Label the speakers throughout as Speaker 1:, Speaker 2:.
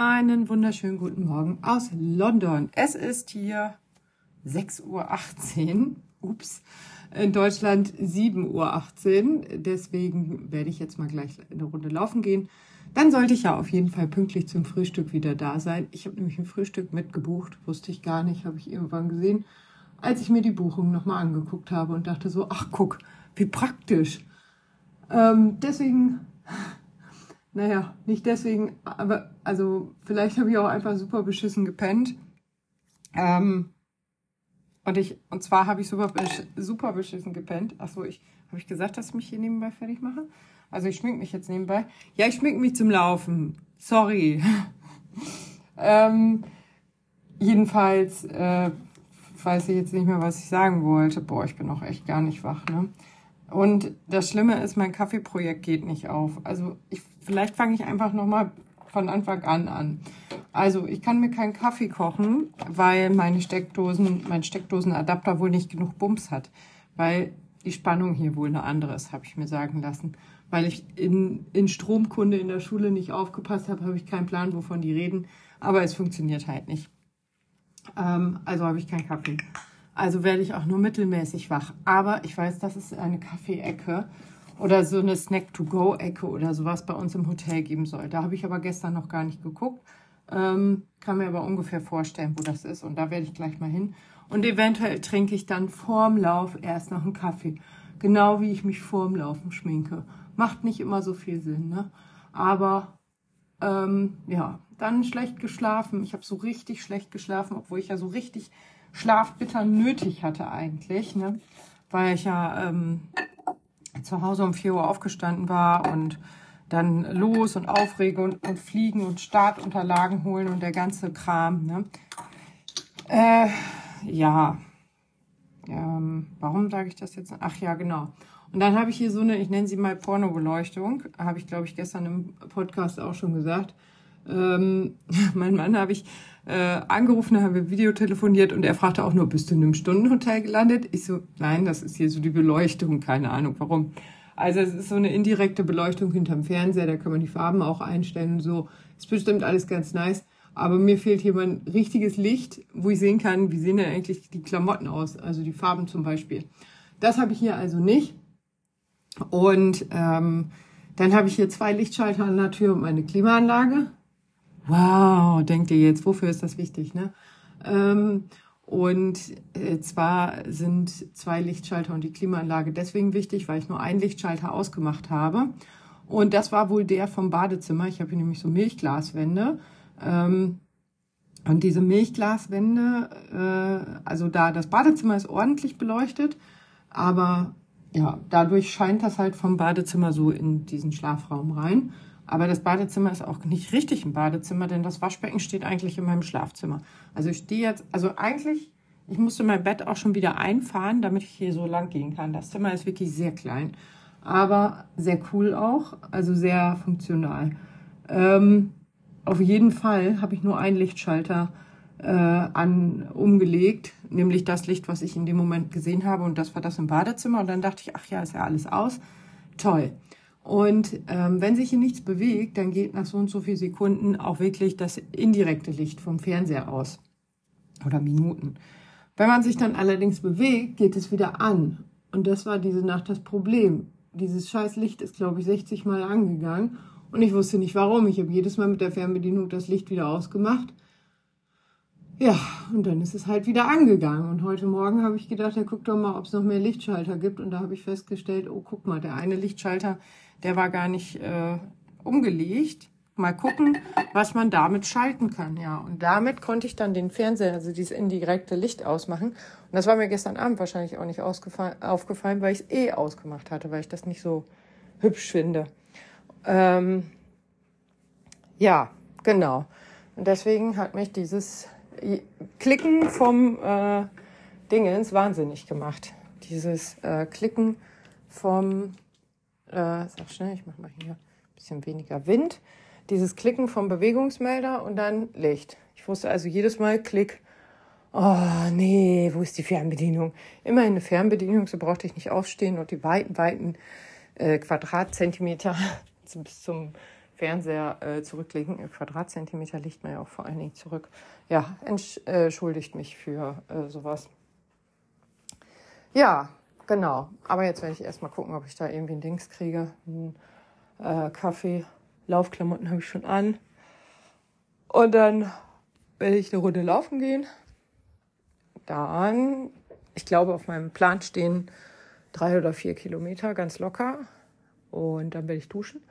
Speaker 1: Einen wunderschönen guten Morgen aus London. Es ist hier 6.18 Uhr. Ups. In Deutschland 7.18 Uhr. Deswegen werde ich jetzt mal gleich eine Runde laufen gehen. Dann sollte ich ja auf jeden Fall pünktlich zum Frühstück wieder da sein. Ich habe nämlich ein Frühstück mitgebucht. Wusste ich gar nicht, habe ich irgendwann gesehen, als ich mir die Buchung nochmal angeguckt habe und dachte so, ach guck, wie praktisch. Ähm, deswegen naja, nicht deswegen, aber also vielleicht habe ich auch einfach super beschissen gepennt. Ähm, und ich, und zwar habe ich super, super beschissen gepennt. Achso, ich, habe ich gesagt, dass ich mich hier nebenbei fertig mache? Also ich schmink mich jetzt nebenbei. Ja, ich schmink mich zum Laufen. Sorry. ähm, jedenfalls äh, weiß ich jetzt nicht mehr, was ich sagen wollte. Boah, ich bin auch echt gar nicht wach, ne? Und das Schlimme ist, mein Kaffeeprojekt geht nicht auf. Also ich, vielleicht fange ich einfach nochmal von Anfang an an. Also ich kann mir keinen Kaffee kochen, weil meine Steckdosen, mein Steckdosenadapter wohl nicht genug Bums hat. Weil die Spannung hier wohl eine andere ist, habe ich mir sagen lassen. Weil ich in, in Stromkunde in der Schule nicht aufgepasst habe, habe ich keinen Plan, wovon die reden. Aber es funktioniert halt nicht. Ähm, also habe ich keinen Kaffee. Also werde ich auch nur mittelmäßig wach. Aber ich weiß, dass es eine Kaffee-Ecke oder so eine Snack-to-go-Ecke oder sowas bei uns im Hotel geben soll. Da habe ich aber gestern noch gar nicht geguckt. Ähm, kann mir aber ungefähr vorstellen, wo das ist. Und da werde ich gleich mal hin. Und eventuell trinke ich dann vorm Lauf erst noch einen Kaffee. Genau wie ich mich vorm Laufen schminke. Macht nicht immer so viel Sinn, ne? Aber ähm, ja, dann schlecht geschlafen. Ich habe so richtig schlecht geschlafen, obwohl ich ja so richtig Schlaf bitter nötig hatte eigentlich, ne? weil ich ja ähm, zu Hause um 4 Uhr aufgestanden war und dann los und aufregen und, und fliegen und Startunterlagen holen und der ganze Kram. Ne? Äh, ja, ähm, warum sage ich das jetzt? Ach ja, genau. Und dann habe ich hier so eine, ich nenne sie mal Pornobeleuchtung, habe ich glaube ich gestern im Podcast auch schon gesagt. Ähm, mein Mann habe ich äh, angerufen, haben wir Videotelefoniert und er fragte auch nur, bist du in einem Stundenhotel gelandet? Ich so, nein, das ist hier so die Beleuchtung, keine Ahnung warum. Also es ist so eine indirekte Beleuchtung hinterm Fernseher, da kann man die Farben auch einstellen und so. Ist bestimmt alles ganz nice. Aber mir fehlt hier mein richtiges Licht, wo ich sehen kann, wie sehen denn eigentlich die Klamotten aus, also die Farben zum Beispiel. Das habe ich hier also nicht. Und ähm, dann habe ich hier zwei Lichtschalter an der Tür und meine Klimaanlage. Wow, denkt ihr jetzt, wofür ist das wichtig? Ne? Ähm, und äh, zwar sind zwei Lichtschalter und die Klimaanlage deswegen wichtig, weil ich nur einen Lichtschalter ausgemacht habe. Und das war wohl der vom Badezimmer. Ich habe hier nämlich so Milchglaswände. Ähm, und diese Milchglaswände, äh, also da das Badezimmer ist ordentlich beleuchtet, aber ja, dadurch scheint das halt vom Badezimmer so in diesen Schlafraum rein. Aber das Badezimmer ist auch nicht richtig ein Badezimmer, denn das Waschbecken steht eigentlich in meinem Schlafzimmer. Also ich stehe jetzt, also eigentlich, ich musste mein Bett auch schon wieder einfahren, damit ich hier so lang gehen kann. Das Zimmer ist wirklich sehr klein, aber sehr cool auch, also sehr funktional. Ähm, auf jeden Fall habe ich nur einen Lichtschalter äh, an umgelegt, nämlich das Licht, was ich in dem Moment gesehen habe, und das war das im Badezimmer. Und dann dachte ich, ach ja, ist ja alles aus. Toll. Und ähm, wenn sich hier nichts bewegt, dann geht nach so und so vielen Sekunden auch wirklich das indirekte Licht vom Fernseher aus. Oder Minuten. Wenn man sich dann allerdings bewegt, geht es wieder an. Und das war diese Nacht das Problem. Dieses scheiß Licht ist, glaube ich, 60 Mal angegangen. Und ich wusste nicht warum. Ich habe jedes Mal mit der Fernbedienung das Licht wieder ausgemacht. Ja, und dann ist es halt wieder angegangen. Und heute Morgen habe ich gedacht, ja, guck doch mal, ob es noch mehr Lichtschalter gibt. Und da habe ich festgestellt, oh, guck mal, der eine Lichtschalter, der war gar nicht äh, umgelegt. Mal gucken, was man damit schalten kann. Ja, und damit konnte ich dann den Fernseher, also dieses indirekte Licht ausmachen. Und das war mir gestern Abend wahrscheinlich auch nicht aufgefallen, weil ich es eh ausgemacht hatte, weil ich das nicht so hübsch finde. Ähm, ja, genau. Und deswegen hat mich dieses Klicken vom äh, Dingens wahnsinnig gemacht. Dieses äh, Klicken vom äh, sag schnell, ich mache mal hier ein bisschen weniger Wind. Dieses Klicken vom Bewegungsmelder und dann Licht. Ich wusste also jedes Mal Klick. Oh, nee, wo ist die Fernbedienung? Immerhin eine Fernbedienung, so brauchte ich nicht aufstehen und die weiten, weiten äh, Quadratzentimeter bis zum Fernseher äh, zurücklegen. Quadratzentimeter liegt mir ja auch vor allen Dingen zurück. Ja, entschuldigt mich für äh, sowas. Ja, genau. Aber jetzt werde ich erstmal gucken, ob ich da irgendwie ein Dings kriege. Ein äh, Kaffee. Laufklamotten habe ich schon an. Und dann werde ich eine Runde laufen gehen. Dann, ich glaube, auf meinem Plan stehen drei oder vier Kilometer, ganz locker. Und dann werde ich duschen.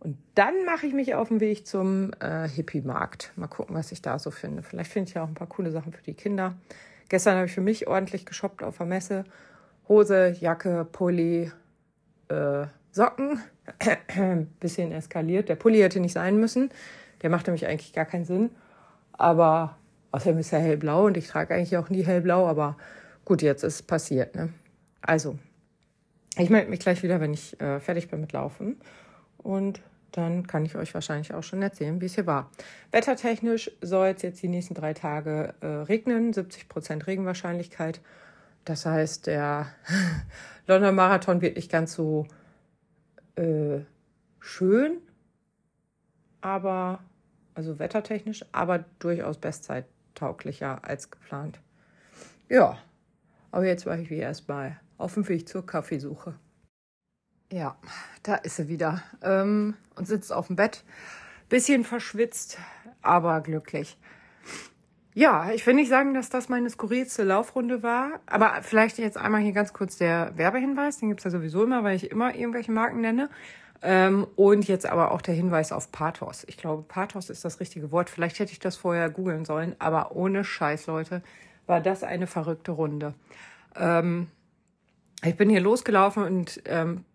Speaker 1: Und dann mache ich mich auf den Weg zum äh, Hippie-Markt. Mal gucken, was ich da so finde. Vielleicht finde ich ja auch ein paar coole Sachen für die Kinder. Gestern habe ich für mich ordentlich geshoppt auf der Messe. Hose, Jacke, Pulli, äh, Socken. Bisschen eskaliert. Der Pulli hätte nicht sein müssen. Der macht nämlich eigentlich gar keinen Sinn. Aber außerdem ist er hellblau und ich trage eigentlich auch nie hellblau. Aber gut, jetzt ist es passiert. Ne? Also, ich melde mich gleich wieder, wenn ich äh, fertig bin mit Laufen. Und dann kann ich euch wahrscheinlich auch schon erzählen, wie es hier war. Wettertechnisch soll es jetzt die nächsten drei Tage äh, regnen, 70 Prozent Regenwahrscheinlichkeit. Das heißt, der London Marathon wird nicht ganz so äh, schön, aber also wettertechnisch, aber durchaus bestzeittauglicher als geplant. Ja, aber jetzt war ich wie erstmal auf dem Weg zur Kaffeesuche. Ja, da ist sie wieder ähm, und sitzt auf dem Bett. Bisschen verschwitzt, aber glücklich. Ja, ich will nicht sagen, dass das meine skurrilste Laufrunde war, aber vielleicht jetzt einmal hier ganz kurz der Werbehinweis, den gibt's ja sowieso immer, weil ich immer irgendwelche Marken nenne. Ähm, und jetzt aber auch der Hinweis auf Pathos. Ich glaube, Pathos ist das richtige Wort. Vielleicht hätte ich das vorher googeln sollen, aber ohne Scheiß, Leute, war das eine verrückte Runde. Ähm, ich bin hier losgelaufen und ähm,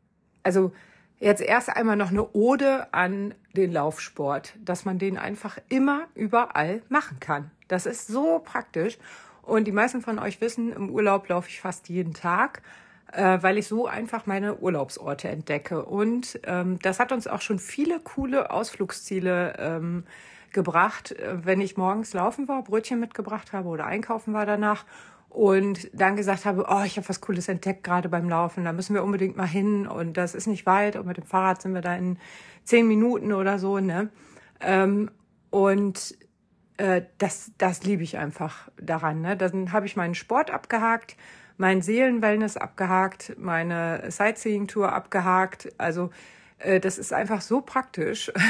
Speaker 1: also jetzt erst einmal noch eine Ode an den Laufsport, dass man den einfach immer überall machen kann. Das ist so praktisch. Und die meisten von euch wissen, im Urlaub laufe ich fast jeden Tag, äh, weil ich so einfach meine Urlaubsorte entdecke. Und ähm, das hat uns auch schon viele coole Ausflugsziele ähm, gebracht, äh, wenn ich morgens laufen war, Brötchen mitgebracht habe oder einkaufen war danach und dann gesagt habe, oh, ich habe was Cooles entdeckt gerade beim Laufen, da müssen wir unbedingt mal hin und das ist nicht weit und mit dem Fahrrad sind wir da in zehn Minuten oder so, ne? Ähm, und äh, das, das liebe ich einfach daran. Ne? Dann habe ich meinen Sport abgehakt, mein Seelenwellness abgehakt, meine Sightseeing-Tour abgehakt. Also äh, das ist einfach so praktisch.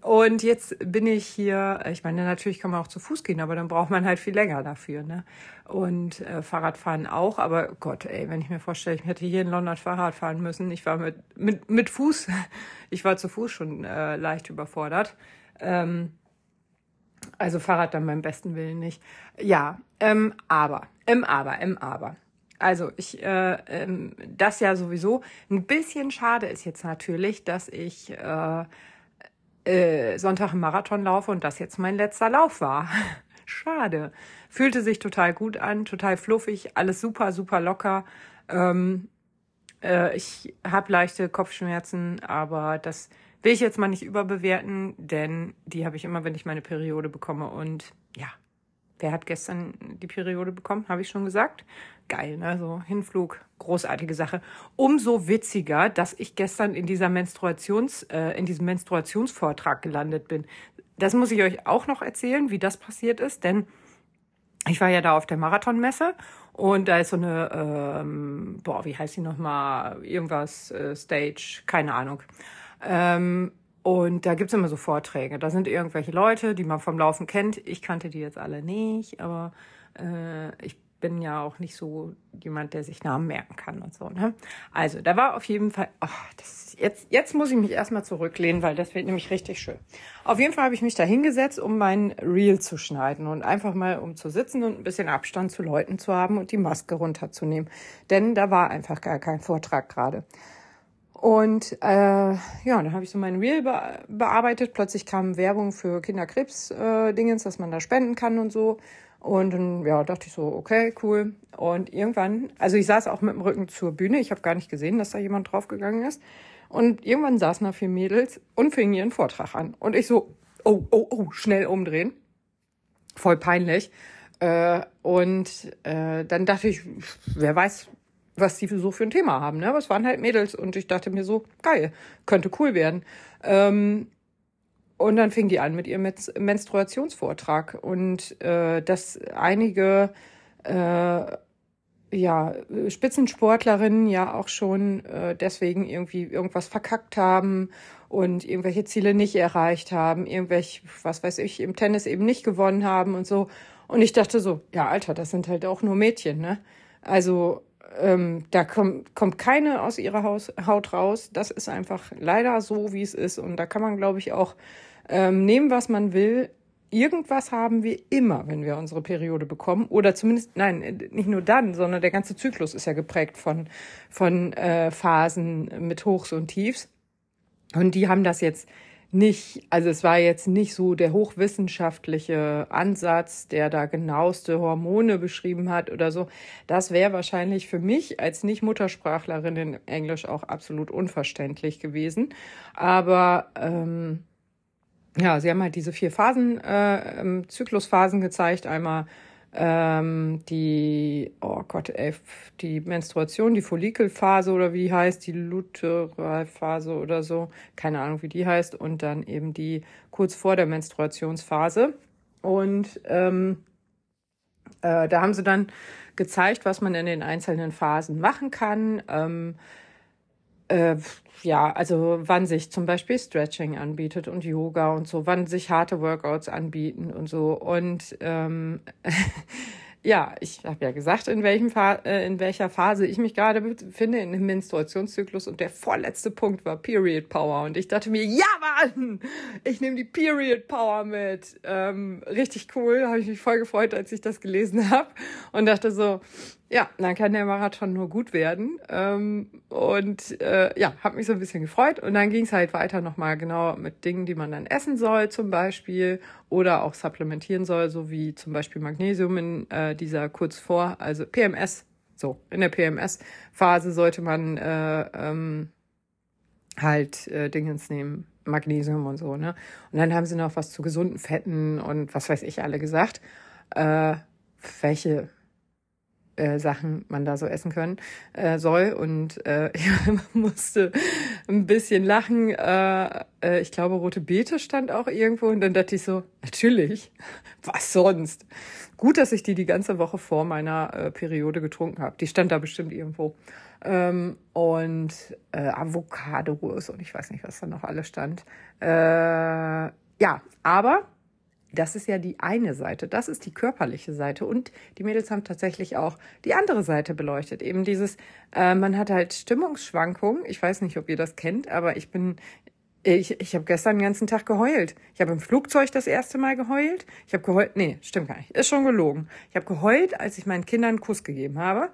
Speaker 1: Und jetzt bin ich hier, ich meine, natürlich kann man auch zu Fuß gehen, aber dann braucht man halt viel länger dafür. Ne? Und äh, Fahrradfahren auch, aber Gott, ey, wenn ich mir vorstelle, ich hätte hier in London Fahrrad fahren müssen, ich war mit, mit, mit Fuß, ich war zu Fuß schon äh, leicht überfordert. Ähm, also Fahrrad dann beim besten Willen nicht. Ja, ähm, aber, im Aber, im Aber. Also ich, äh, ähm, das ja sowieso. Ein bisschen schade ist jetzt natürlich, dass ich äh, äh, Sonntag einen Marathon laufe und das jetzt mein letzter Lauf war. Schade. Fühlte sich total gut an, total fluffig, alles super, super locker. Ähm, äh, ich habe leichte Kopfschmerzen, aber das will ich jetzt mal nicht überbewerten, denn die habe ich immer, wenn ich meine Periode bekomme. Und ja, wer hat gestern die Periode bekommen? Habe ich schon gesagt geil, ne? So Hinflug, großartige Sache. Umso witziger, dass ich gestern in dieser Menstruations, äh, in diesem Menstruationsvortrag gelandet bin. Das muss ich euch auch noch erzählen, wie das passiert ist, denn ich war ja da auf der Marathonmesse und da ist so eine, ähm, boah, wie heißt die nochmal? Irgendwas, äh, Stage, keine Ahnung. Ähm, und da gibt's immer so Vorträge. Da sind irgendwelche Leute, die man vom Laufen kennt. Ich kannte die jetzt alle nicht, aber äh, ich bin ja auch nicht so jemand, der sich Namen merken kann und so. Ne? Also, da war auf jeden Fall, oh, das, jetzt, jetzt muss ich mich erstmal zurücklehnen, weil das wird nämlich richtig schön. Auf jeden Fall habe ich mich da hingesetzt, um mein Reel zu schneiden und einfach mal um zu sitzen und ein bisschen Abstand zu Leuten zu haben und die Maske runterzunehmen. Denn da war einfach gar kein Vortrag gerade. Und äh, ja, dann habe ich so mein Reel be bearbeitet. Plötzlich kam Werbung für Kinderkrebs-Dingens, äh, dass man da spenden kann und so. Und dann ja, dachte ich so, okay, cool. Und irgendwann, also ich saß auch mit dem Rücken zur Bühne. Ich habe gar nicht gesehen, dass da jemand draufgegangen ist. Und irgendwann saßen da vier Mädels und fingen ihren Vortrag an. Und ich so, oh, oh, oh, schnell umdrehen. Voll peinlich. Äh, und äh, dann dachte ich, wer weiß, was sie so für ein Thema haben. Ne? Aber es waren halt Mädels und ich dachte mir so, geil, könnte cool werden. Ähm, und dann fing die an mit ihrem Menstruationsvortrag und äh, dass einige äh, ja, Spitzensportlerinnen ja auch schon äh, deswegen irgendwie irgendwas verkackt haben und irgendwelche Ziele nicht erreicht haben, irgendwelche, was weiß ich, im Tennis eben nicht gewonnen haben und so. Und ich dachte so, ja, Alter, das sind halt auch nur Mädchen, ne? Also ähm, da kommt, kommt keine aus ihrer Haus, Haut raus. Das ist einfach leider so, wie es ist. Und da kann man, glaube ich, auch ähm, nehmen, was man will irgendwas haben wir immer, wenn wir unsere Periode bekommen. Oder zumindest, nein, nicht nur dann, sondern der ganze Zyklus ist ja geprägt von, von äh, Phasen mit Hochs und Tiefs. Und die haben das jetzt nicht, also es war jetzt nicht so der hochwissenschaftliche Ansatz, der da genaueste Hormone beschrieben hat oder so. Das wäre wahrscheinlich für mich als Nicht-Muttersprachlerin in Englisch auch absolut unverständlich gewesen. Aber ähm, ja, sie haben halt diese vier Phasen, äh, ähm, Zyklusphasen gezeigt. Einmal ähm, die, oh Gott, ey, die Menstruation, die Follikelphase oder wie die heißt, die Lutheralphase oder so, keine Ahnung, wie die heißt, und dann eben die kurz vor der Menstruationsphase. Und ähm, äh, da haben sie dann gezeigt, was man in den einzelnen Phasen machen kann. Ähm, äh, ja, also wann sich zum Beispiel Stretching anbietet und Yoga und so, wann sich harte Workouts anbieten und so. Und ähm, ja, ich habe ja gesagt, in, welchem Fa äh, in welcher Phase ich mich gerade befinde, in dem Menstruationszyklus. Und der vorletzte Punkt war Period Power. Und ich dachte mir, ja Mann, ich nehme die Period Power mit. Ähm, richtig cool, habe ich mich voll gefreut, als ich das gelesen habe. Und dachte so, ja, dann kann der Marathon nur gut werden. Ähm, und äh, ja, habe mich so ein bisschen gefreut. Und dann ging es halt weiter nochmal genau mit Dingen, die man dann essen soll zum Beispiel oder auch supplementieren soll, so wie zum Beispiel Magnesium in äh, dieser kurz vor, also PMS. So, in der PMS-Phase sollte man äh, ähm, halt äh, Dingens nehmen, Magnesium und so, ne? Und dann haben sie noch was zu gesunden Fetten und was weiß ich alle gesagt. Äh, welche äh, Sachen man da so essen können äh, soll. Und äh, ich musste ein bisschen lachen. Äh, äh, ich glaube, rote Beete stand auch irgendwo. Und dann dachte ich so, natürlich, was sonst? Gut, dass ich die die ganze Woche vor meiner äh, Periode getrunken habe. Die stand da bestimmt irgendwo. Ähm, und äh, Avocado-Wurst und ich weiß nicht, was da noch alles stand. Äh, ja, aber das ist ja die eine Seite, das ist die körperliche Seite. Und die Mädels haben tatsächlich auch die andere Seite beleuchtet. Eben dieses, äh, man hat halt Stimmungsschwankungen. Ich weiß nicht, ob ihr das kennt, aber ich bin, ich, ich habe gestern den ganzen Tag geheult. Ich habe im Flugzeug das erste Mal geheult. Ich habe geheult, nee, stimmt gar nicht, ist schon gelogen. Ich habe geheult, als ich meinen Kindern einen Kuss gegeben habe.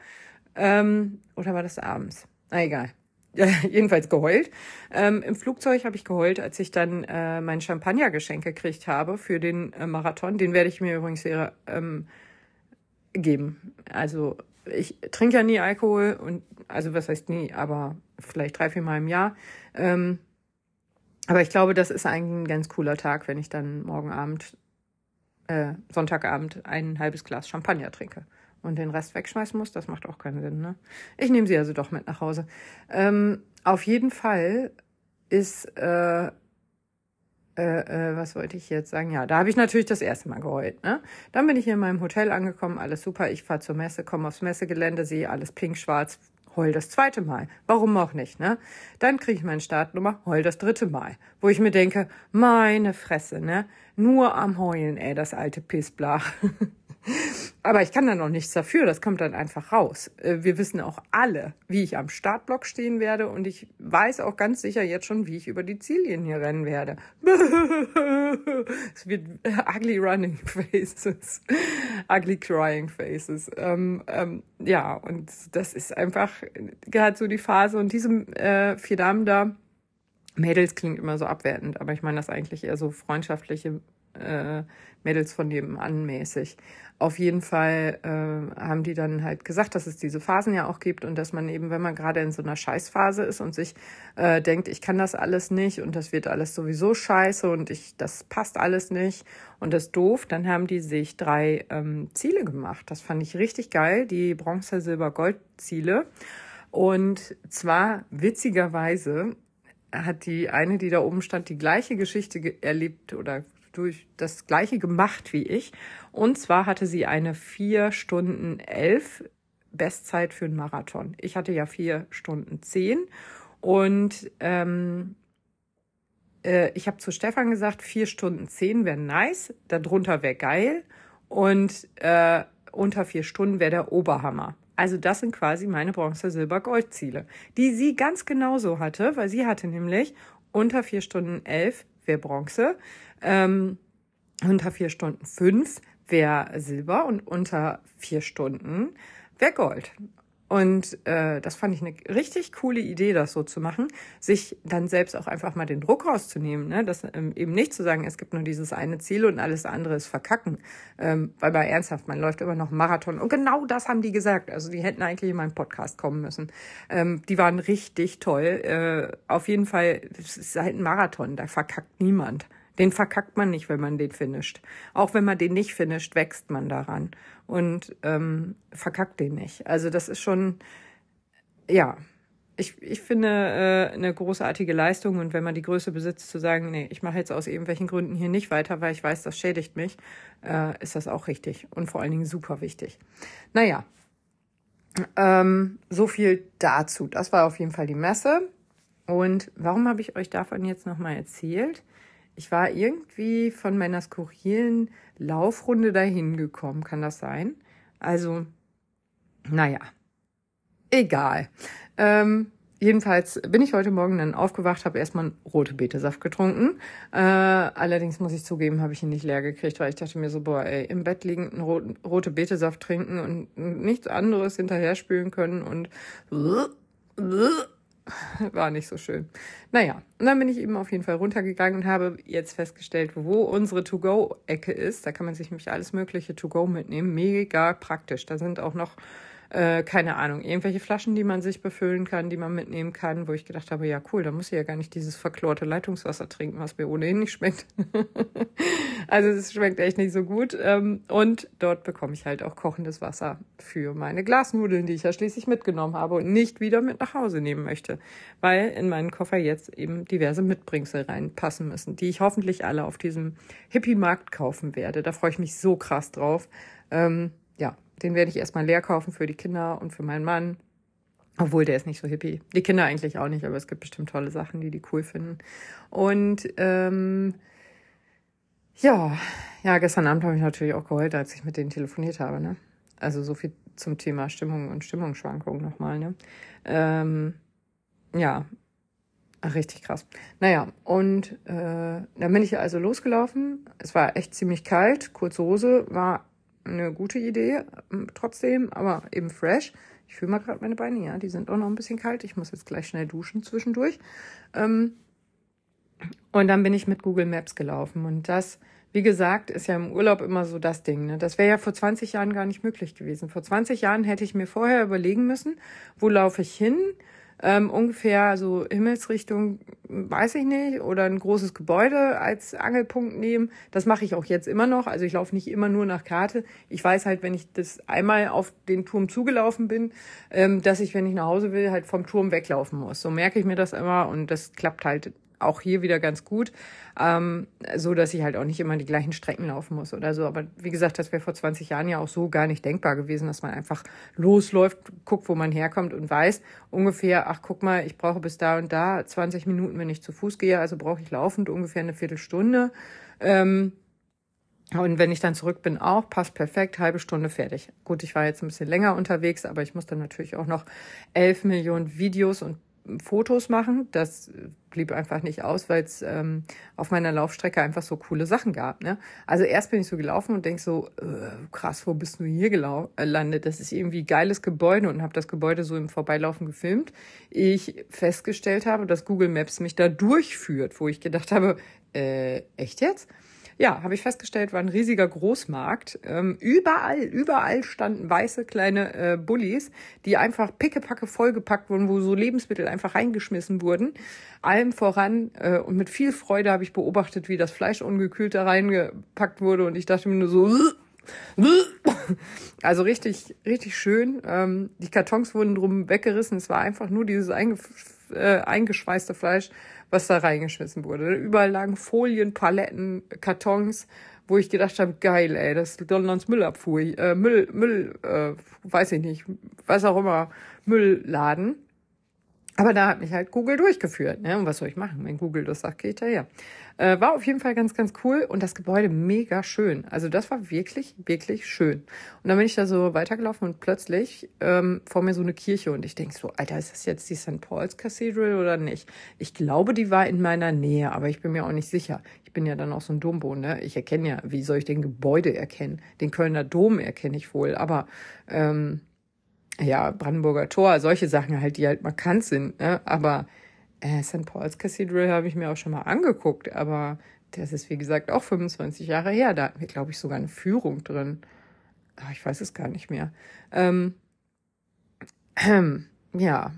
Speaker 1: Ähm, oder war das abends? Na egal. jedenfalls geheult. Ähm, Im Flugzeug habe ich geheult, als ich dann äh, mein Champagnergeschenk gekriegt habe für den äh, Marathon. Den werde ich mir übrigens sehr ähm, geben. Also ich trinke ja nie Alkohol und also was heißt nie, aber vielleicht drei, vier Mal im Jahr. Ähm, aber ich glaube, das ist ein ganz cooler Tag, wenn ich dann morgen Abend, äh, Sonntagabend ein halbes Glas Champagner trinke und den Rest wegschmeißen muss, das macht auch keinen Sinn. Ne? Ich nehme sie also doch mit nach Hause. Ähm, auf jeden Fall ist, äh, äh, äh, was wollte ich jetzt sagen? Ja, da habe ich natürlich das erste Mal geheult. Ne? Dann bin ich hier in meinem Hotel angekommen, alles super. Ich fahre zur Messe, komme aufs Messegelände, sehe alles pink, schwarz, heul das zweite Mal. Warum auch nicht, ne? Dann kriege ich meine Startnummer, heul das dritte Mal. Wo ich mir denke, meine Fresse, ne? Nur am Heulen, ey, das alte Pissblach. Aber ich kann da noch nichts dafür, das kommt dann einfach raus. Äh, wir wissen auch alle, wie ich am Startblock stehen werde und ich weiß auch ganz sicher jetzt schon, wie ich über die Ziellinie rennen werde. es wird ugly running faces, ugly crying faces. Ähm, ähm, ja, und das ist einfach gerade so die Phase und diese äh, vier Damen da, Mädels klingt immer so abwertend, aber ich meine das eigentlich eher so freundschaftliche äh, Mädels von nebenan mäßig. Auf jeden Fall äh, haben die dann halt gesagt, dass es diese Phasen ja auch gibt und dass man eben, wenn man gerade in so einer Scheißphase ist und sich äh, denkt, ich kann das alles nicht und das wird alles sowieso scheiße und ich, das passt alles nicht und das doof, dann haben die sich drei ähm, Ziele gemacht. Das fand ich richtig geil, die Bronze, Silber, Gold Ziele. Und zwar witzigerweise hat die eine, die da oben stand, die gleiche Geschichte erlebt oder durch das gleiche gemacht wie ich. Und zwar hatte sie eine vier Stunden elf Bestzeit für einen Marathon. Ich hatte ja vier Stunden zehn und ähm, äh, ich habe zu Stefan gesagt, vier Stunden zehn wäre nice, darunter wäre geil und äh, unter vier Stunden wäre der Oberhammer. Also das sind quasi meine Bronze, Silber, Gold Ziele, die sie ganz genauso hatte, weil sie hatte nämlich unter vier Stunden elf wäre Bronze, ähm, unter vier Stunden fünf wäre Silber und unter vier Stunden wäre Gold. Und äh, das fand ich eine richtig coole Idee, das so zu machen, sich dann selbst auch einfach mal den Druck rauszunehmen, ne? das ähm, eben nicht zu sagen, es gibt nur dieses eine Ziel und alles andere ist verkacken, ähm, weil mal ernsthaft, man läuft immer noch Marathon und genau das haben die gesagt, also die hätten eigentlich in meinen Podcast kommen müssen. Ähm, die waren richtig toll, äh, auf jeden Fall, es ist halt ein Marathon, da verkackt niemand. Den verkackt man nicht, wenn man den finisht. Auch wenn man den nicht finisht, wächst man daran und ähm, verkackt den nicht. Also das ist schon, ja, ich, ich finde äh, eine großartige Leistung und wenn man die Größe besitzt, zu sagen, nee, ich mache jetzt aus irgendwelchen Gründen hier nicht weiter, weil ich weiß, das schädigt mich, äh, ist das auch richtig und vor allen Dingen super wichtig. Naja, ähm, so viel dazu. Das war auf jeden Fall die Messe. Und warum habe ich euch davon jetzt nochmal erzählt? Ich war irgendwie von meiner skurrilen Laufrunde dahin gekommen, kann das sein? Also, naja, egal. Ähm, jedenfalls bin ich heute Morgen dann aufgewacht, habe erstmal einen rote Betesaft getrunken. Äh, allerdings muss ich zugeben, habe ich ihn nicht leer gekriegt, weil ich dachte mir so, boah, ey, im Bett liegend einen roten, rote Betesaft trinken und nichts anderes hinterher spülen können und war nicht so schön. Naja, und dann bin ich eben auf jeden Fall runtergegangen und habe jetzt festgestellt, wo unsere To-Go-Ecke ist. Da kann man sich nämlich alles Mögliche To-Go mitnehmen. Mega praktisch. Da sind auch noch äh, keine Ahnung, irgendwelche Flaschen, die man sich befüllen kann, die man mitnehmen kann, wo ich gedacht habe, ja cool, da muss ich ja gar nicht dieses verklorte Leitungswasser trinken, was mir ohnehin nicht schmeckt. also es schmeckt echt nicht so gut. Ähm, und dort bekomme ich halt auch kochendes Wasser für meine Glasnudeln, die ich ja schließlich mitgenommen habe und nicht wieder mit nach Hause nehmen möchte, weil in meinen Koffer jetzt eben diverse Mitbringsel reinpassen müssen, die ich hoffentlich alle auf diesem Hippie-Markt kaufen werde. Da freue ich mich so krass drauf. Ähm, den werde ich erstmal leer kaufen für die Kinder und für meinen Mann. Obwohl, der ist nicht so hippie. Die Kinder eigentlich auch nicht, aber es gibt bestimmt tolle Sachen, die die cool finden. Und ähm, ja, ja, gestern Abend habe ich natürlich auch geheult, als ich mit denen telefoniert habe. Ne? Also so viel zum Thema Stimmung und Stimmungsschwankungen nochmal. Ne? Ähm, ja, richtig krass. Naja, und äh, dann bin ich also losgelaufen. Es war echt ziemlich kalt. Kurze Hose war eine gute Idee ähm, trotzdem, aber eben fresh. Ich fühle mal gerade meine Beine, ja, die sind auch noch ein bisschen kalt. Ich muss jetzt gleich schnell duschen zwischendurch. Ähm, und dann bin ich mit Google Maps gelaufen. Und das, wie gesagt, ist ja im Urlaub immer so das Ding. Ne? Das wäre ja vor 20 Jahren gar nicht möglich gewesen. Vor 20 Jahren hätte ich mir vorher überlegen müssen, wo laufe ich hin? ähm, ungefähr so Himmelsrichtung, weiß ich nicht, oder ein großes Gebäude als Angelpunkt nehmen. Das mache ich auch jetzt immer noch. Also ich laufe nicht immer nur nach Karte. Ich weiß halt, wenn ich das einmal auf den Turm zugelaufen bin, ähm, dass ich, wenn ich nach Hause will, halt vom Turm weglaufen muss. So merke ich mir das immer und das klappt halt auch hier wieder ganz gut, ähm, so dass ich halt auch nicht immer die gleichen Strecken laufen muss oder so. Aber wie gesagt, das wäre vor 20 Jahren ja auch so gar nicht denkbar gewesen, dass man einfach losläuft, guckt, wo man herkommt und weiß ungefähr, ach guck mal, ich brauche bis da und da 20 Minuten, wenn ich zu Fuß gehe, also brauche ich laufend ungefähr eine Viertelstunde. Ähm, und wenn ich dann zurück bin, auch, passt perfekt, halbe Stunde fertig. Gut, ich war jetzt ein bisschen länger unterwegs, aber ich muss dann natürlich auch noch elf Millionen Videos und Fotos machen. Das blieb einfach nicht aus, weil es ähm, auf meiner Laufstrecke einfach so coole Sachen gab. Ne? Also erst bin ich so gelaufen und denk so, äh, krass, wo bist du hier gelandet? Das ist irgendwie geiles Gebäude und habe das Gebäude so im Vorbeilaufen gefilmt. Ich festgestellt habe, dass Google Maps mich da durchführt, wo ich gedacht habe, äh, echt jetzt? Ja, habe ich festgestellt, war ein riesiger Großmarkt. Ähm, überall, überall standen weiße kleine äh, Bullis, die einfach pickepacke vollgepackt wurden, wo so Lebensmittel einfach reingeschmissen wurden. Allem voran äh, und mit viel Freude habe ich beobachtet, wie das Fleisch ungekühlt da reingepackt wurde und ich dachte mir nur so, also richtig, richtig schön. Ähm, die Kartons wurden drum weggerissen. Es war einfach nur dieses einge äh, eingeschweißte Fleisch, was da reingeschmissen wurde. Überall lagen Folien, Paletten, Kartons, wo ich gedacht habe, geil, ey, das ist Londons Müllabfuhr, äh, Müll, Müll, äh, weiß ich nicht, was auch immer, Müllladen. Aber da hat mich halt Google durchgeführt. Ne? Und was soll ich machen? Wenn Google das sagt, geht daher. Äh, war auf jeden Fall ganz, ganz cool und das Gebäude mega schön. Also das war wirklich, wirklich schön. Und dann bin ich da so weitergelaufen und plötzlich ähm, vor mir so eine Kirche und ich denk so, Alter, ist das jetzt die St. Paul's Cathedral oder nicht? Ich glaube, die war in meiner Nähe, aber ich bin mir auch nicht sicher. Ich bin ja dann auch so ein Dumbo, ne? Ich erkenne ja, wie soll ich den Gebäude erkennen? Den Kölner Dom erkenne ich wohl, aber ähm, ja, Brandenburger Tor, solche Sachen halt, die halt markant sind, ne? Aber äh, St. Paul's Cathedral habe ich mir auch schon mal angeguckt, aber das ist, wie gesagt, auch 25 Jahre her. Da hatten wir, glaube ich, sogar eine Führung drin. Ach, ich weiß es gar nicht mehr. Ähm, ähm, ja,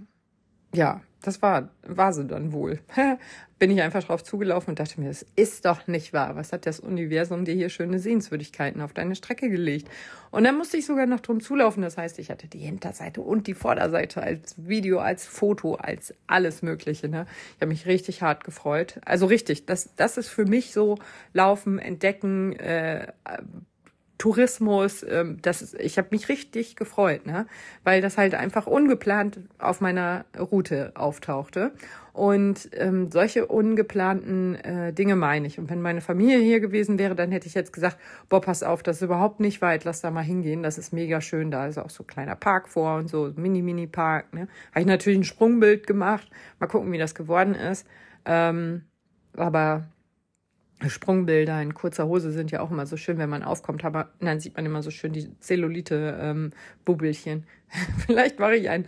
Speaker 1: ja, das war, war sie dann wohl. Bin ich einfach drauf zugelaufen und dachte mir, das ist doch nicht wahr. Was hat das Universum dir hier schöne Sehenswürdigkeiten auf deine Strecke gelegt? Und dann musste ich sogar noch drum zulaufen. Das heißt, ich hatte die Hinterseite und die Vorderseite als Video, als Foto, als alles Mögliche. Ne? Ich habe mich richtig hart gefreut. Also richtig, das, das ist für mich so Laufen, Entdecken, äh, Tourismus, ähm, das ist, ich habe mich richtig gefreut, ne? weil das halt einfach ungeplant auf meiner Route auftauchte. Und ähm, solche ungeplanten äh, Dinge meine ich. Und wenn meine Familie hier gewesen wäre, dann hätte ich jetzt gesagt, boah, pass auf, das ist überhaupt nicht weit, lass da mal hingehen, das ist mega schön, da ist auch so ein kleiner Park vor und so, Mini-Mini-Park. Ne? Habe ich natürlich ein Sprungbild gemacht, mal gucken, wie das geworden ist. Ähm, aber Sprungbilder in kurzer Hose sind ja auch immer so schön, wenn man aufkommt. Aber dann sieht man immer so schön die Zellulite-Bubbelchen. Ähm, Vielleicht mache ich ein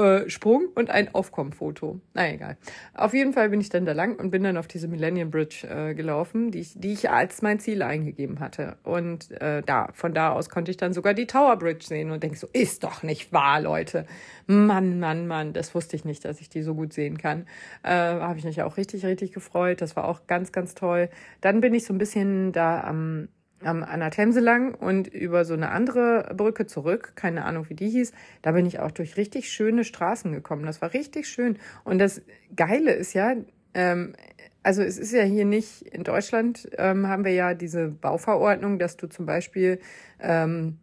Speaker 1: äh, Sprung und ein Aufkommenfoto. Na egal. Auf jeden Fall bin ich dann da lang und bin dann auf diese Millennium Bridge äh, gelaufen, die ich, die ich als mein Ziel eingegeben hatte. Und äh, da, von da aus konnte ich dann sogar die Tower Bridge sehen und denke so, ist doch nicht wahr, Leute. Mann, Mann, Mann, das wusste ich nicht, dass ich die so gut sehen kann. Äh, Habe ich mich auch richtig, richtig gefreut. Das war auch ganz, ganz toll. Dann bin ich so ein bisschen da am ähm, an der Themse lang und über so eine andere Brücke zurück, keine Ahnung, wie die hieß. Da bin ich auch durch richtig schöne Straßen gekommen. Das war richtig schön. Und das Geile ist ja, ähm, also es ist ja hier nicht, in Deutschland ähm, haben wir ja diese Bauverordnung, dass du zum Beispiel ähm,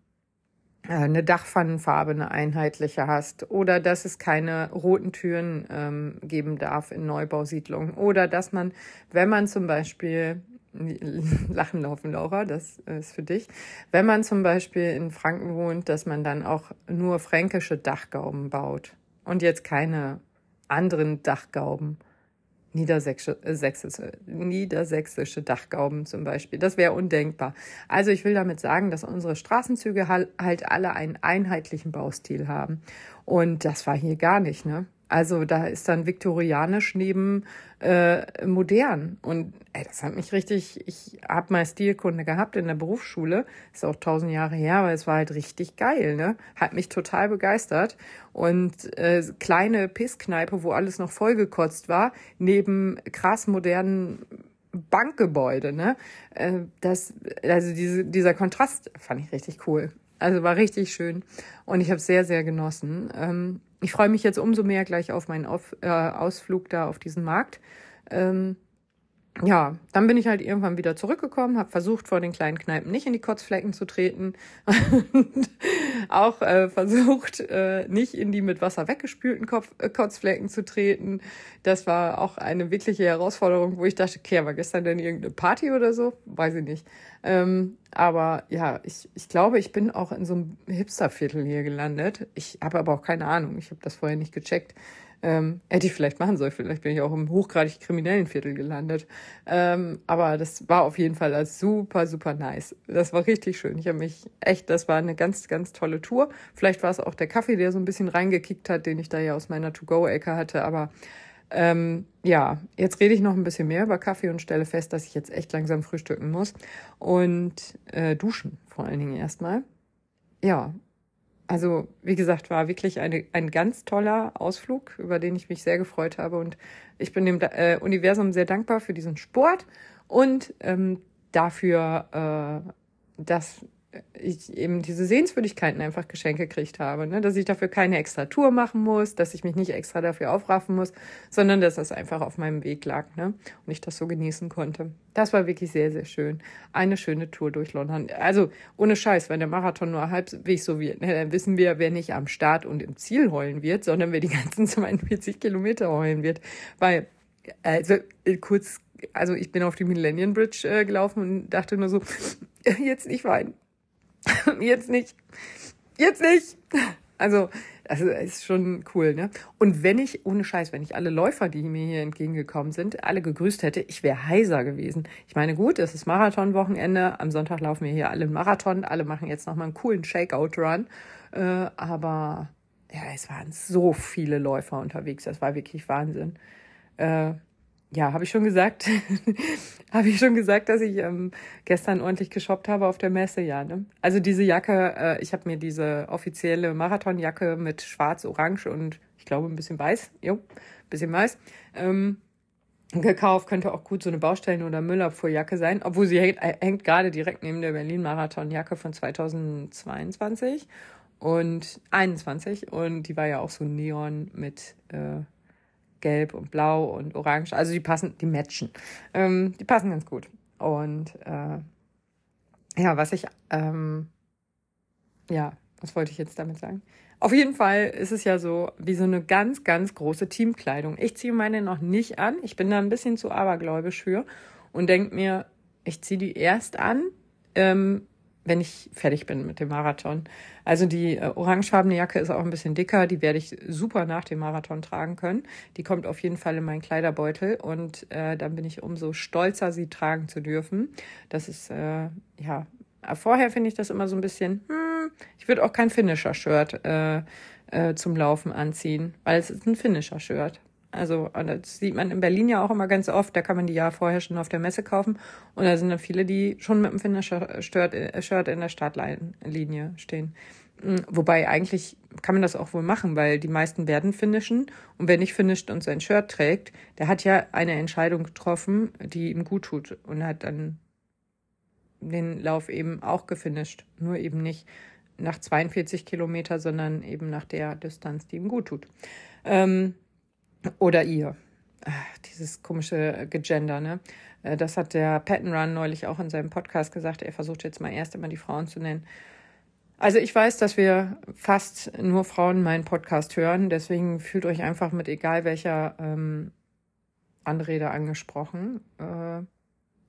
Speaker 1: äh, eine Dachpfannenfarbe, eine einheitliche hast oder dass es keine roten Türen ähm, geben darf in Neubausiedlungen oder dass man, wenn man zum Beispiel Lachen laufen, Laura, das ist für dich. Wenn man zum Beispiel in Franken wohnt, dass man dann auch nur fränkische Dachgauben baut und jetzt keine anderen Dachgauben. Niedersächsische, niedersächsische Dachgauben zum Beispiel. Das wäre undenkbar. Also ich will damit sagen, dass unsere Straßenzüge halt alle einen einheitlichen Baustil haben. Und das war hier gar nicht, ne? Also da ist dann viktorianisch neben äh, modern. Und ey, das hat mich richtig, ich habe mal Stilkunde gehabt in der Berufsschule, ist auch tausend Jahre her, aber es war halt richtig geil, ne? Hat mich total begeistert. Und äh, kleine Pisskneipe, wo alles noch vollgekotzt war, neben krass modernen Bankgebäude, ne? Äh, das, also diese, dieser Kontrast fand ich richtig cool. Also war richtig schön und ich habe sehr, sehr genossen. Ähm, ich freue mich jetzt umso mehr gleich auf meinen auf, äh, Ausflug da auf diesen Markt. Ähm, ja, dann bin ich halt irgendwann wieder zurückgekommen, habe versucht, vor den kleinen Kneipen nicht in die Kotzflecken zu treten und auch äh, versucht, äh, nicht in die mit Wasser weggespülten Kopf, äh, Kotzflecken zu treten. Das war auch eine wirkliche Herausforderung, wo ich dachte, okay, war gestern denn irgendeine Party oder so? Weiß ich nicht. Ähm, aber ja, ich, ich glaube, ich bin auch in so einem Hipsterviertel hier gelandet. Ich habe aber auch keine Ahnung, ich habe das vorher nicht gecheckt. Ähm, hätte ich vielleicht machen sollen. Vielleicht bin ich auch im hochgradig kriminellen Viertel gelandet. Ähm, aber das war auf jeden Fall super, super nice. Das war richtig schön. Ich habe mich echt, das war eine ganz, ganz tolle Tour. Vielleicht war es auch der Kaffee, der so ein bisschen reingekickt hat, den ich da ja aus meiner To-Go-Ecke hatte. Aber Ähm, ja, jetzt rede ich noch ein bisschen mehr über Kaffee und stelle fest, dass ich jetzt echt langsam frühstücken muss und äh, duschen vor allen Dingen erstmal. Ja, also wie gesagt, war wirklich eine, ein ganz toller Ausflug, über den ich mich sehr gefreut habe. Und ich bin dem äh, Universum sehr dankbar für diesen Sport und ähm, dafür, äh, dass ich eben diese Sehenswürdigkeiten einfach geschenkt gekriegt habe, ne? dass ich dafür keine extra Tour machen muss, dass ich mich nicht extra dafür aufraffen muss, sondern dass das einfach auf meinem Weg lag ne? und ich das so genießen konnte. Das war wirklich sehr, sehr schön. Eine schöne Tour durch London. Also ohne Scheiß, wenn der Marathon nur halbwegs so wird, ne, dann wissen wir, wer nicht am Start und im Ziel heulen wird, sondern wer die ganzen 42 Kilometer heulen wird. Weil, also kurz also ich bin auf die Millennium Bridge äh, gelaufen und dachte nur so, jetzt nicht weinen. jetzt nicht. Jetzt nicht. Also, das ist schon cool, ne? Und wenn ich, ohne Scheiß, wenn ich alle Läufer, die mir hier entgegengekommen sind, alle gegrüßt hätte, ich wäre heiser gewesen. Ich meine, gut, es ist Marathonwochenende. Am Sonntag laufen wir hier alle einen Marathon. Alle machen jetzt nochmal einen coolen Shakeout-Run. Äh, aber ja, es waren so viele Läufer unterwegs. Das war wirklich Wahnsinn. Äh, ja, habe ich schon gesagt. habe ich schon gesagt, dass ich ähm, gestern ordentlich geshoppt habe auf der Messe, ja. Ne? Also diese Jacke, äh, ich habe mir diese offizielle Marathonjacke mit schwarz, orange und ich glaube ein bisschen weiß, jo, bisschen weiß, ähm, gekauft. Könnte auch gut so eine Baustellen- oder Müllabfuhrjacke sein, obwohl sie hängt, äh, hängt gerade direkt neben der Berlin-Marathon-Jacke von 2022 und 21 und die war ja auch so neon mit äh, gelb und blau und orange. Also die passen, die matchen. Ähm, die passen ganz gut. Und äh, ja, was ich, ähm, ja, was wollte ich jetzt damit sagen? Auf jeden Fall ist es ja so wie so eine ganz, ganz große Teamkleidung. Ich ziehe meine noch nicht an. Ich bin da ein bisschen zu abergläubisch für und denke mir, ich ziehe die erst an, ähm, wenn ich fertig bin mit dem Marathon. Also die äh, orangefarbene Jacke ist auch ein bisschen dicker, die werde ich super nach dem Marathon tragen können. Die kommt auf jeden Fall in meinen Kleiderbeutel und äh, dann bin ich umso stolzer, sie tragen zu dürfen. Das ist, äh, ja, vorher finde ich das immer so ein bisschen, hm, ich würde auch kein Finisher-Shirt äh, äh, zum Laufen anziehen, weil es ist ein Finisher-Shirt. Also das sieht man in Berlin ja auch immer ganz oft. Da kann man die ja vorher schon auf der Messe kaufen. Und da sind dann viele, die schon mit dem Finisher-Shirt äh, in der Startlinie stehen. Hm, wobei eigentlich kann man das auch wohl machen, weil die meisten werden finishen. Und wer nicht finisht und sein Shirt trägt, der hat ja eine Entscheidung getroffen, die ihm gut tut und hat dann den Lauf eben auch gefinisht. Nur eben nicht nach 42 Kilometer, sondern eben nach der Distanz, die ihm gut tut. Ähm, oder ihr. Ach, dieses komische Gegender, ne? Äh, das hat der Patton Run neulich auch in seinem Podcast gesagt. Er versucht jetzt mal erst immer die Frauen zu nennen. Also ich weiß, dass wir fast nur Frauen meinen Podcast hören. Deswegen fühlt euch einfach mit egal welcher ähm, Anrede angesprochen. Äh,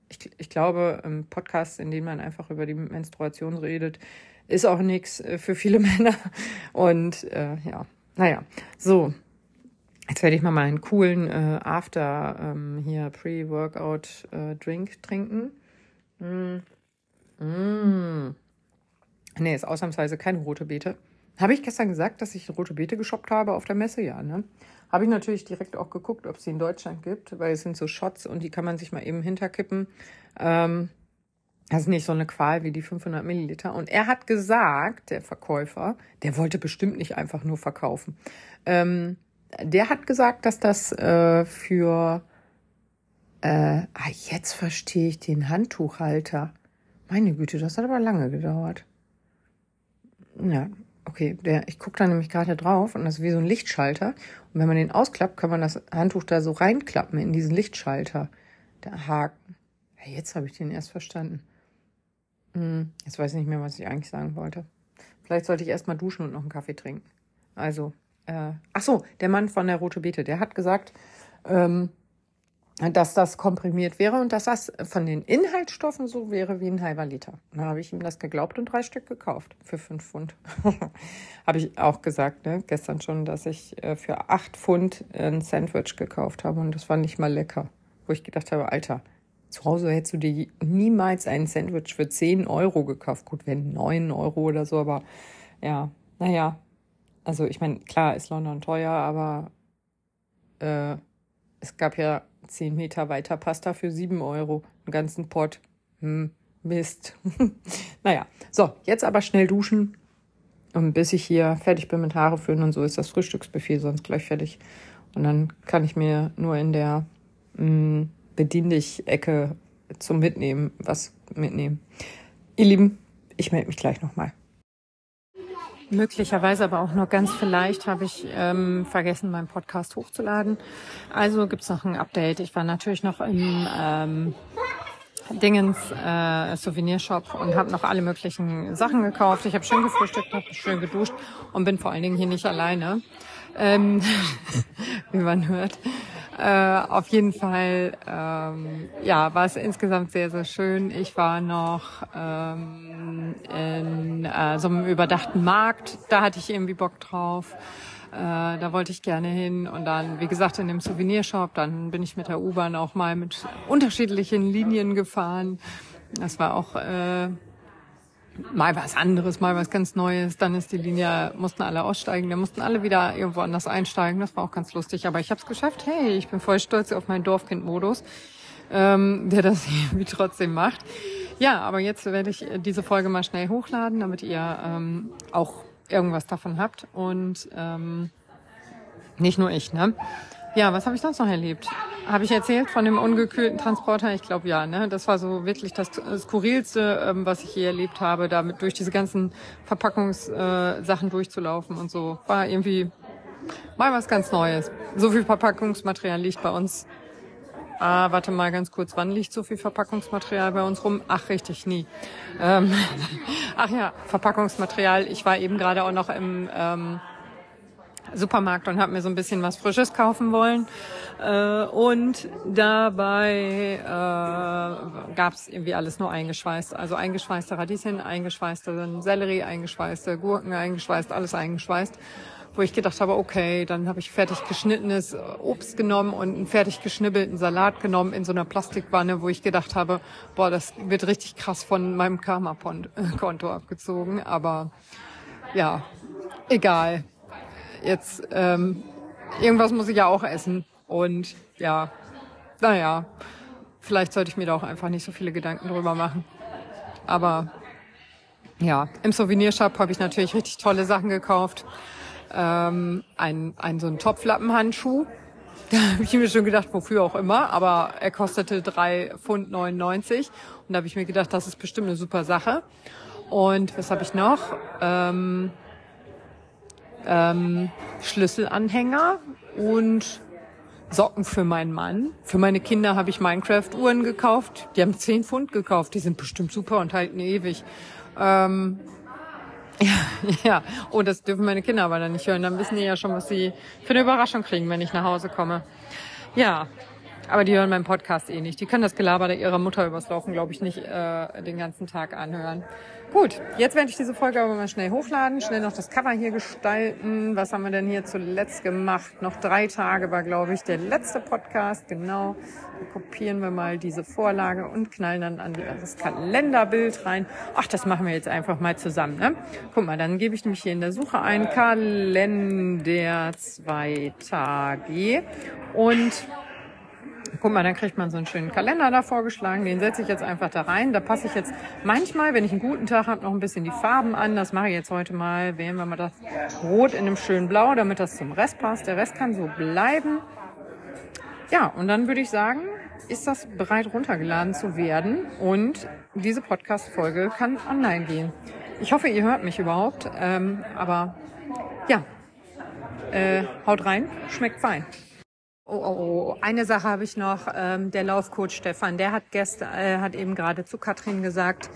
Speaker 1: ich, ich glaube, im Podcast, in dem man einfach über die Menstruation redet, ist auch nichts äh, für viele Männer. Und äh, ja, naja, so. Jetzt werde ich mal meinen coolen äh, After ähm, hier Pre-Workout äh, Drink trinken. Mm. Mm. Nee, ist ausnahmsweise keine rote Beete. Habe ich gestern gesagt, dass ich rote Beete geshoppt habe auf der Messe? Ja, ne? Habe ich natürlich direkt auch geguckt, ob es sie in Deutschland gibt, weil es sind so Shots und die kann man sich mal eben hinterkippen. Ähm, das ist nicht so eine Qual wie die 500 Milliliter. Und er hat gesagt, der Verkäufer, der wollte bestimmt nicht einfach nur verkaufen. Ähm, der hat gesagt, dass das äh, für äh, ah, jetzt verstehe ich den Handtuchhalter. Meine Güte, das hat aber lange gedauert. Ja, okay. Der, ich gucke da nämlich gerade drauf und das ist wie so ein Lichtschalter. Und wenn man den ausklappt, kann man das Handtuch da so reinklappen in diesen Lichtschalter. Der Haken. Ja, jetzt habe ich den erst verstanden. Hm, jetzt weiß ich nicht mehr, was ich eigentlich sagen wollte. Vielleicht sollte ich erst mal duschen und noch einen Kaffee trinken. Also, äh, ach so, der Mann von der Rote Beete, der hat gesagt, ähm, dass das komprimiert wäre und dass das von den Inhaltsstoffen so wäre wie ein halber Liter. Dann habe ich ihm das geglaubt und drei Stück gekauft für fünf Pfund. habe ich auch gesagt, ne? gestern schon, dass ich äh, für acht Pfund ein Sandwich gekauft habe und das war nicht mal lecker. Wo ich gedacht habe, Alter, zu Hause hättest du dir niemals ein Sandwich für zehn Euro gekauft. Gut, wenn neun Euro oder so, aber ja, naja, also ich meine, klar ist London teuer, aber äh, es gab ja zehn Meter weiter Pasta für sieben Euro, einen ganzen Pott. Hm, Mist. naja, so, jetzt aber schnell duschen. Und bis ich hier fertig bin mit Haare föhnen und so ist das Frühstücksbuffet sonst gleich fertig. Und dann kann ich mir nur in der hm, Bedien dich-Ecke zum Mitnehmen was mitnehmen. Ihr Lieben, ich melde mich gleich nochmal. Möglicherweise, aber auch nur ganz vielleicht, habe ich ähm, vergessen, meinen Podcast hochzuladen. Also gibt's noch ein Update. Ich war natürlich noch im ähm, Dingens äh, Souvenirshop und habe noch alle möglichen Sachen gekauft. Ich habe schön gefrühstückt, habe schön geduscht und bin vor allen Dingen hier nicht alleine, ähm, wie man hört. Äh, auf jeden Fall, ähm, ja, war es insgesamt sehr, sehr schön. Ich war noch ähm, in äh, so einem überdachten Markt, da hatte ich irgendwie Bock drauf. Äh, da wollte ich gerne hin und dann, wie gesagt, in dem Souvenirshop, dann bin ich mit der U-Bahn auch mal mit unterschiedlichen Linien gefahren. Das war auch äh, mal was anderes, mal was ganz Neues. Dann ist die Linie, mussten alle aussteigen, dann mussten alle wieder irgendwo anders einsteigen. Das war auch ganz lustig. Aber ich habe es geschafft. Hey, ich bin voll stolz auf meinen Dorfkind-Modus, ähm, der das irgendwie trotzdem macht. Ja, aber jetzt werde ich diese Folge mal schnell hochladen, damit ihr ähm, auch irgendwas davon habt. Und ähm, nicht nur ich, ne? Ja, was habe ich sonst noch erlebt? Habe ich erzählt von dem ungekühlten Transporter? Ich glaube ja. Ne? Das war so wirklich das skurrilste, ähm, was ich je erlebt habe, damit durch diese ganzen Verpackungssachen äh, durchzulaufen und so. War irgendwie mal was ganz Neues. So viel Verpackungsmaterial liegt bei uns. Ah, warte mal ganz kurz. Wann liegt so viel Verpackungsmaterial bei uns rum? Ach, richtig, nie. Ähm, ach ja, Verpackungsmaterial. Ich war eben gerade auch noch im ähm, Supermarkt und habe mir so ein bisschen was Frisches kaufen wollen. Äh, und dabei äh, gab es irgendwie alles nur eingeschweißt. Also eingeschweißte Radieschen, eingeschweißte Sellerie, eingeschweißte Gurken, eingeschweißt, alles eingeschweißt. Wo ich gedacht habe, okay, dann habe ich fertig geschnittenes Obst genommen und einen fertig geschnibbelten Salat genommen in so einer Plastikwanne, wo ich gedacht habe, boah, das wird richtig krass von meinem Karma-Konto abgezogen. Aber ja, egal jetzt ähm, irgendwas muss ich ja auch essen. Und ja, naja, vielleicht sollte ich mir da auch einfach nicht so viele Gedanken drüber machen. Aber ja, im Souvenirshop habe ich natürlich richtig tolle Sachen gekauft. Ähm, ein, ein so ein Topflappenhandschuh. Da habe ich mir schon gedacht, wofür auch immer, aber er kostete 3,99 Pfund. Und da habe ich mir gedacht, das ist bestimmt eine super Sache. Und was habe ich noch? Ähm, ähm, Schlüsselanhänger und Socken für meinen Mann. Für meine Kinder habe ich Minecraft-Uhren gekauft. Die haben 10 Pfund gekauft. Die sind bestimmt super und halten ewig. Ähm, ja, ja, oh, das dürfen meine Kinder aber dann nicht hören. Dann wissen die ja schon, was sie für eine Überraschung kriegen, wenn ich nach Hause komme. Ja, aber die hören meinen Podcast eh nicht. Die können das Gelaber ihrer Mutter übers Laufen, glaube ich, nicht äh, den ganzen Tag anhören. Gut, jetzt werde ich diese Folge aber mal schnell hochladen, schnell noch das Cover hier gestalten. Was haben wir denn hier zuletzt gemacht? Noch drei Tage war, glaube ich, der letzte Podcast. Genau. Dann kopieren wir mal diese Vorlage und knallen dann an das Kalenderbild rein. Ach, das machen wir jetzt einfach mal zusammen. Ne? Guck mal, dann gebe ich nämlich hier in der Suche ein Kalender zwei Tage und Guck mal, dann kriegt man so einen schönen Kalender da vorgeschlagen. Den setze ich jetzt einfach da rein. Da passe ich jetzt manchmal, wenn ich einen guten Tag habe, noch ein bisschen die Farben an. Das mache ich jetzt heute mal. Wählen wir mal das Rot in einem schönen Blau, damit das zum Rest passt. Der Rest kann so bleiben. Ja, und dann würde ich sagen, ist das bereit runtergeladen zu werden und diese Podcast-Folge kann online gehen. Ich hoffe, ihr hört mich überhaupt, ähm, aber ja, äh, haut rein, schmeckt fein. Oh, oh, oh, eine Sache habe ich noch. Ähm, der Laufcoach Stefan, der hat gestern, äh, hat eben gerade zu Katrin gesagt,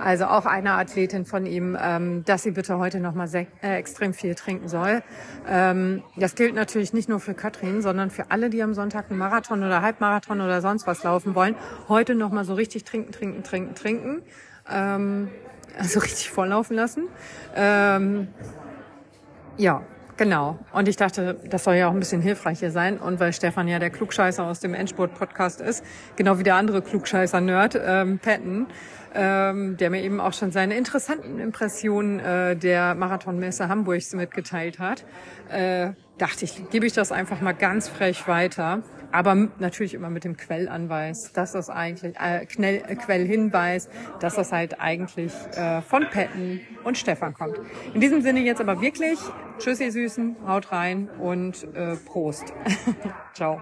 Speaker 1: also auch eine Athletin von ihm, ähm, dass sie bitte heute noch mal äh, extrem viel trinken soll. Ähm, das gilt natürlich nicht nur für Katrin, sondern für alle, die am Sonntag einen Marathon oder Halbmarathon oder sonst was laufen wollen. Heute noch mal so richtig trinken, trinken, trinken, trinken. Ähm, also richtig volllaufen lassen. Ähm, ja, Genau. Und ich dachte, das soll ja auch ein bisschen hilfreich hier sein. Und weil Stefan ja der Klugscheißer aus dem Endsport-Podcast ist, genau wie der andere Klugscheißer-Nerd, ähm, Patton, ähm, der mir eben auch schon seine interessanten Impressionen äh, der Marathonmesse Hamburgs mitgeteilt hat. Äh, dachte ich, gebe ich das einfach mal ganz frech weiter. Aber natürlich immer mit dem Quellanweis, dass das eigentlich, äh, Knell, äh, Quellhinweis, dass das halt eigentlich äh, von Petten und Stefan kommt. In diesem Sinne jetzt aber wirklich, tschüss ihr Süßen, haut rein und äh, Prost. Ciao.